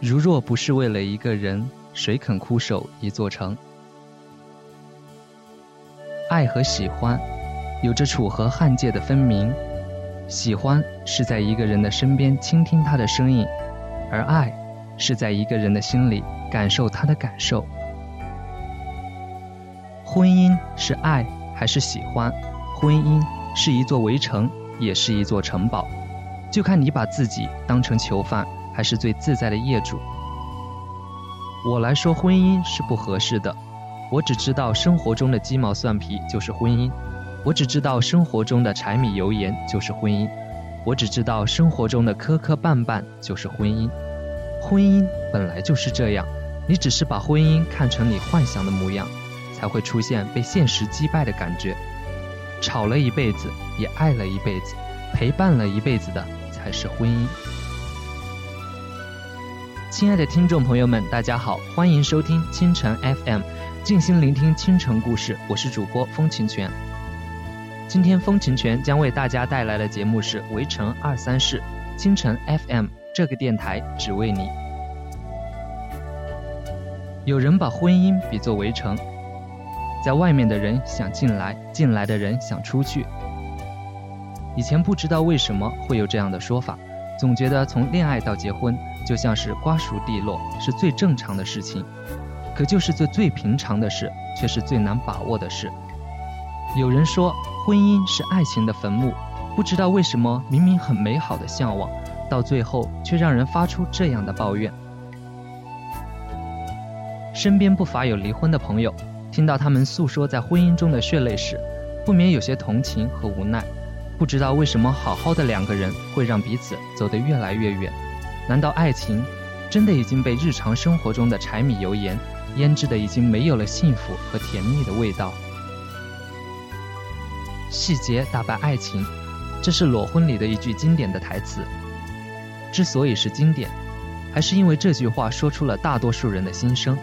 如若不是为了一个人，谁肯枯守一座城？爱和喜欢，有着楚河汉界的分明。喜欢是在一个人的身边倾听他的声音，而爱是在一个人的心里感受他的感受。婚姻是爱还是喜欢？婚姻是一座围城，也是一座城堡，就看你把自己当成囚犯。才是最自在的业主。我来说，婚姻是不合适的。我只知道生活中的鸡毛蒜皮就是婚姻，我只知道生活中的柴米油盐就是婚姻，我只知道生活中的磕磕绊绊就是婚姻。婚姻本来就是这样，你只是把婚姻看成你幻想的模样，才会出现被现实击败的感觉。吵了一辈子，也爱了一辈子，陪伴了一辈子的才是婚姻。亲爱的听众朋友们，大家好，欢迎收听清晨 FM，静心聆听清晨故事。我是主播风晴泉。今天风晴泉将为大家带来的节目是《围城二三事》，清晨 FM 这个电台只为你。有人把婚姻比作围城，在外面的人想进来，进来的人想出去。以前不知道为什么会有这样的说法，总觉得从恋爱到结婚。就像是瓜熟蒂落，是最正常的事情，可就是这最平常的事，却是最难把握的事。有人说，婚姻是爱情的坟墓，不知道为什么，明明很美好的向往，到最后却让人发出这样的抱怨。身边不乏有离婚的朋友，听到他们诉说在婚姻中的血泪史，不免有些同情和无奈。不知道为什么，好好的两个人会让彼此走得越来越远。难道爱情真的已经被日常生活中的柴米油盐腌制的已经没有了幸福和甜蜜的味道？细节打败爱情，这是裸婚里的一句经典的台词。之所以是经典，还是因为这句话说出了大多数人的心声。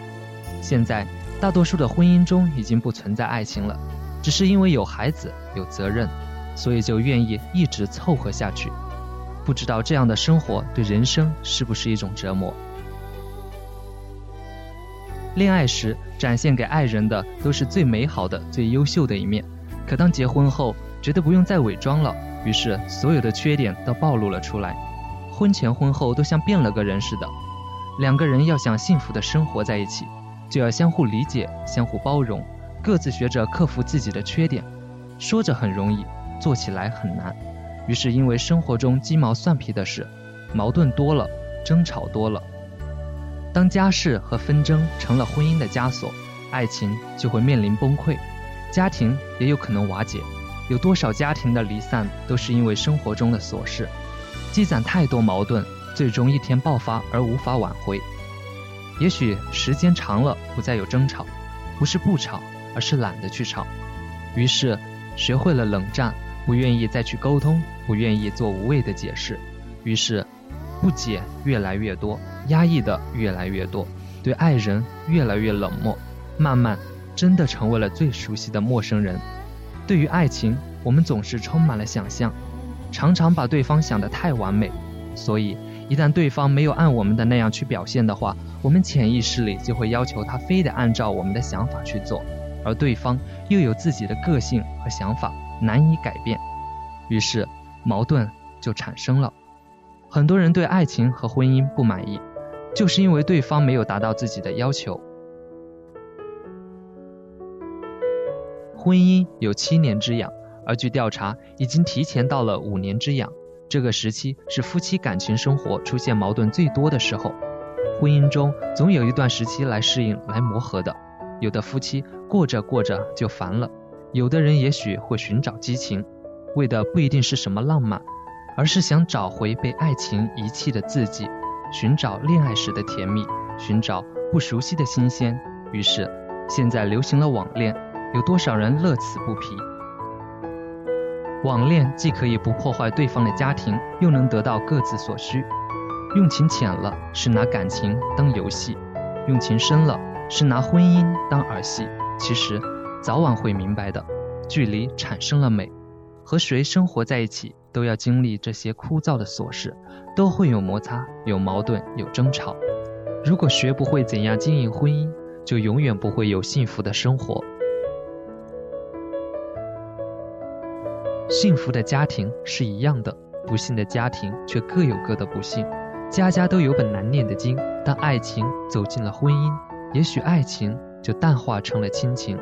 现在大多数的婚姻中已经不存在爱情了，只是因为有孩子有责任，所以就愿意一直凑合下去。不知道这样的生活对人生是不是一种折磨？恋爱时展现给爱人的都是最美好的、最优秀的一面，可当结婚后，觉得不用再伪装了，于是所有的缺点都暴露了出来。婚前婚后都像变了个人似的。两个人要想幸福的生活在一起，就要相互理解、相互包容，各自学着克服自己的缺点。说着很容易，做起来很难。于是，因为生活中鸡毛蒜皮的事，矛盾多了，争吵多了。当家事和纷争成了婚姻的枷锁，爱情就会面临崩溃，家庭也有可能瓦解。有多少家庭的离散，都是因为生活中的琐事，积攒太多矛盾，最终一天爆发而无法挽回。也许时间长了，不再有争吵，不是不吵，而是懒得去吵。于是，学会了冷战。不愿意再去沟通，不愿意做无谓的解释，于是不解越来越多，压抑的越来越多，对爱人越来越冷漠，慢慢真的成为了最熟悉的陌生人。对于爱情，我们总是充满了想象，常常把对方想得太完美，所以一旦对方没有按我们的那样去表现的话，我们潜意识里就会要求他非得按照我们的想法去做，而对方又有自己的个性和想法。难以改变，于是矛盾就产生了。很多人对爱情和婚姻不满意，就是因为对方没有达到自己的要求。婚姻有七年之痒，而据调查，已经提前到了五年之痒。这个时期是夫妻感情生活出现矛盾最多的时候。婚姻中总有一段时期来适应、来磨合的，有的夫妻过着过着就烦了。有的人也许会寻找激情，为的不一定是什么浪漫，而是想找回被爱情遗弃的自己，寻找恋爱时的甜蜜，寻找不熟悉的新鲜。于是，现在流行了网恋，有多少人乐此不疲？网恋既可以不破坏对方的家庭，又能得到各自所需。用情浅了是拿感情当游戏，用情深了是拿婚姻当儿戏。其实。早晚会明白的，距离产生了美。和谁生活在一起，都要经历这些枯燥的琐事，都会有摩擦、有矛盾、有争吵。如果学不会怎样经营婚姻，就永远不会有幸福的生活。幸福的家庭是一样的，不幸的家庭却各有各的不幸。家家都有本难念的经，当爱情走进了婚姻，也许爱情就淡化成了亲情，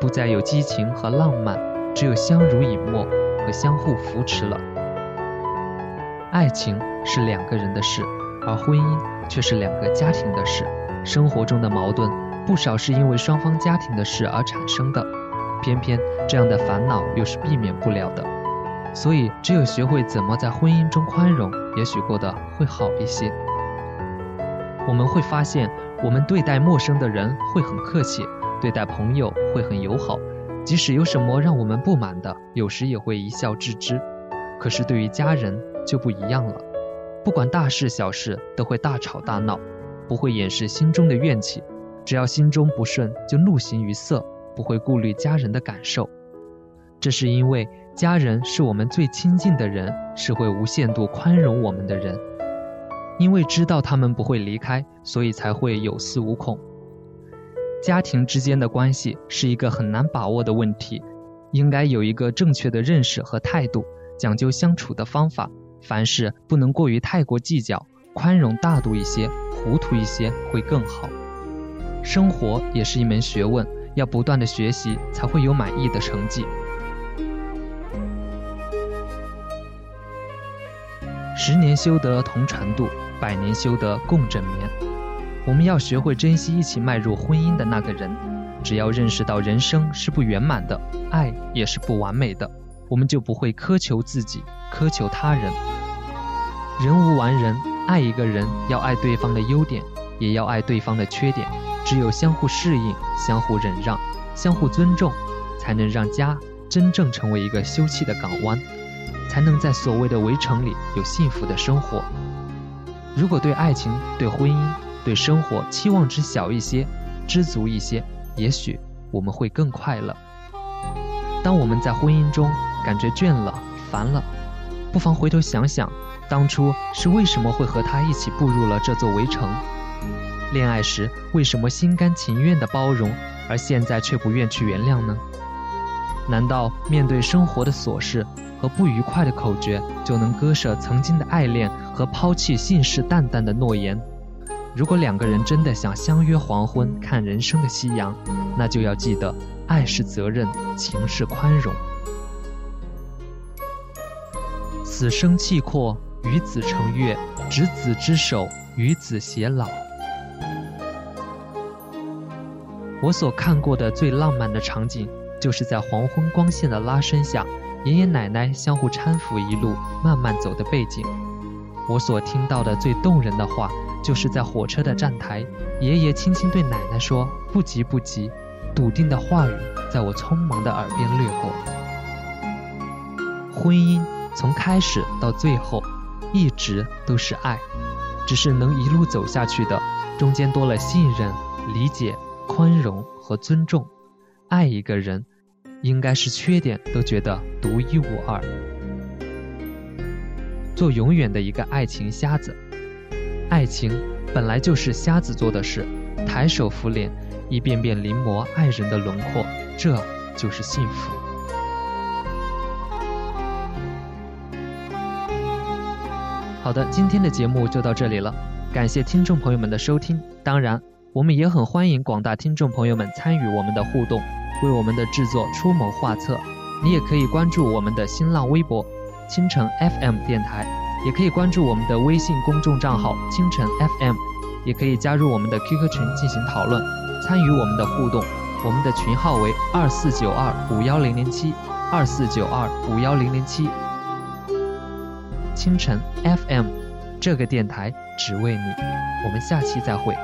不再有激情和浪漫，只有相濡以沫和相互扶持了。爱情是两个人的事，而婚姻却是两个家庭的事。生活中的矛盾不少是因为双方家庭的事而产生的，偏偏这样的烦恼又是避免不了的。所以，只有学会怎么在婚姻中宽容，也许过得会好一些。我们会发现，我们对待陌生的人会很客气，对待朋友会很友好，即使有什么让我们不满的，有时也会一笑置之。可是对于家人就不一样了，不管大事小事都会大吵大闹，不会掩饰心中的怨气，只要心中不顺就怒形于色，不会顾虑家人的感受。这是因为。家人是我们最亲近的人，是会无限度宽容我们的人。因为知道他们不会离开，所以才会有恃无恐。家庭之间的关系是一个很难把握的问题，应该有一个正确的认识和态度，讲究相处的方法。凡事不能过于太过计较，宽容大度一些，糊涂一些会更好。生活也是一门学问，要不断的学习，才会有满意的成绩。十年修得同船渡，百年修得共枕眠。我们要学会珍惜一起迈入婚姻的那个人。只要认识到人生是不圆满的，爱也是不完美的，我们就不会苛求自己，苛求他人。人无完人，爱一个人要爱对方的优点，也要爱对方的缺点。只有相互适应、相互忍让、相互尊重，才能让家真正成为一个休憩的港湾。才能在所谓的围城里有幸福的生活。如果对爱情、对婚姻、对生活期望值小一些，知足一些，也许我们会更快乐。当我们在婚姻中感觉倦了、烦了，不妨回头想想，当初是为什么会和他一起步入了这座围城？恋爱时为什么心甘情愿的包容，而现在却不愿去原谅呢？难道面对生活的琐事？和不愉快的口诀就能割舍曾经的爱恋和抛弃信誓旦旦的诺言。如果两个人真的想相约黄昏看人生的夕阳，那就要记得，爱是责任，情是宽容。此生契阔，与子成悦，执子之手，与子偕老。我所看过的最浪漫的场景，就是在黄昏光线的拉伸下。爷爷奶奶相互搀扶，一路慢慢走的背景。我所听到的最动人的话，就是在火车的站台，爷爷轻轻对奶奶说：“不急不急。”笃定的话语在我匆忙的耳边掠过。婚姻从开始到最后，一直都是爱，只是能一路走下去的，中间多了信任、理解、宽容和尊重。爱一个人。应该是缺点都觉得独一无二，做永远的一个爱情瞎子。爱情本来就是瞎子做的事，抬手敷脸，一遍遍临摹爱人的轮廓，这就是幸福。好的，今天的节目就到这里了，感谢听众朋友们的收听。当然，我们也很欢迎广大听众朋友们参与我们的互动。为我们的制作出谋划策，你也可以关注我们的新浪微博“清晨 FM” 电台，也可以关注我们的微信公众账号“清晨 FM”，也可以加入我们的 QQ 群进行讨论，参与我们的互动。我们的群号为二四九二五幺零零七二四九二五幺零零七。清晨 FM，这个电台只为你。我们下期再会。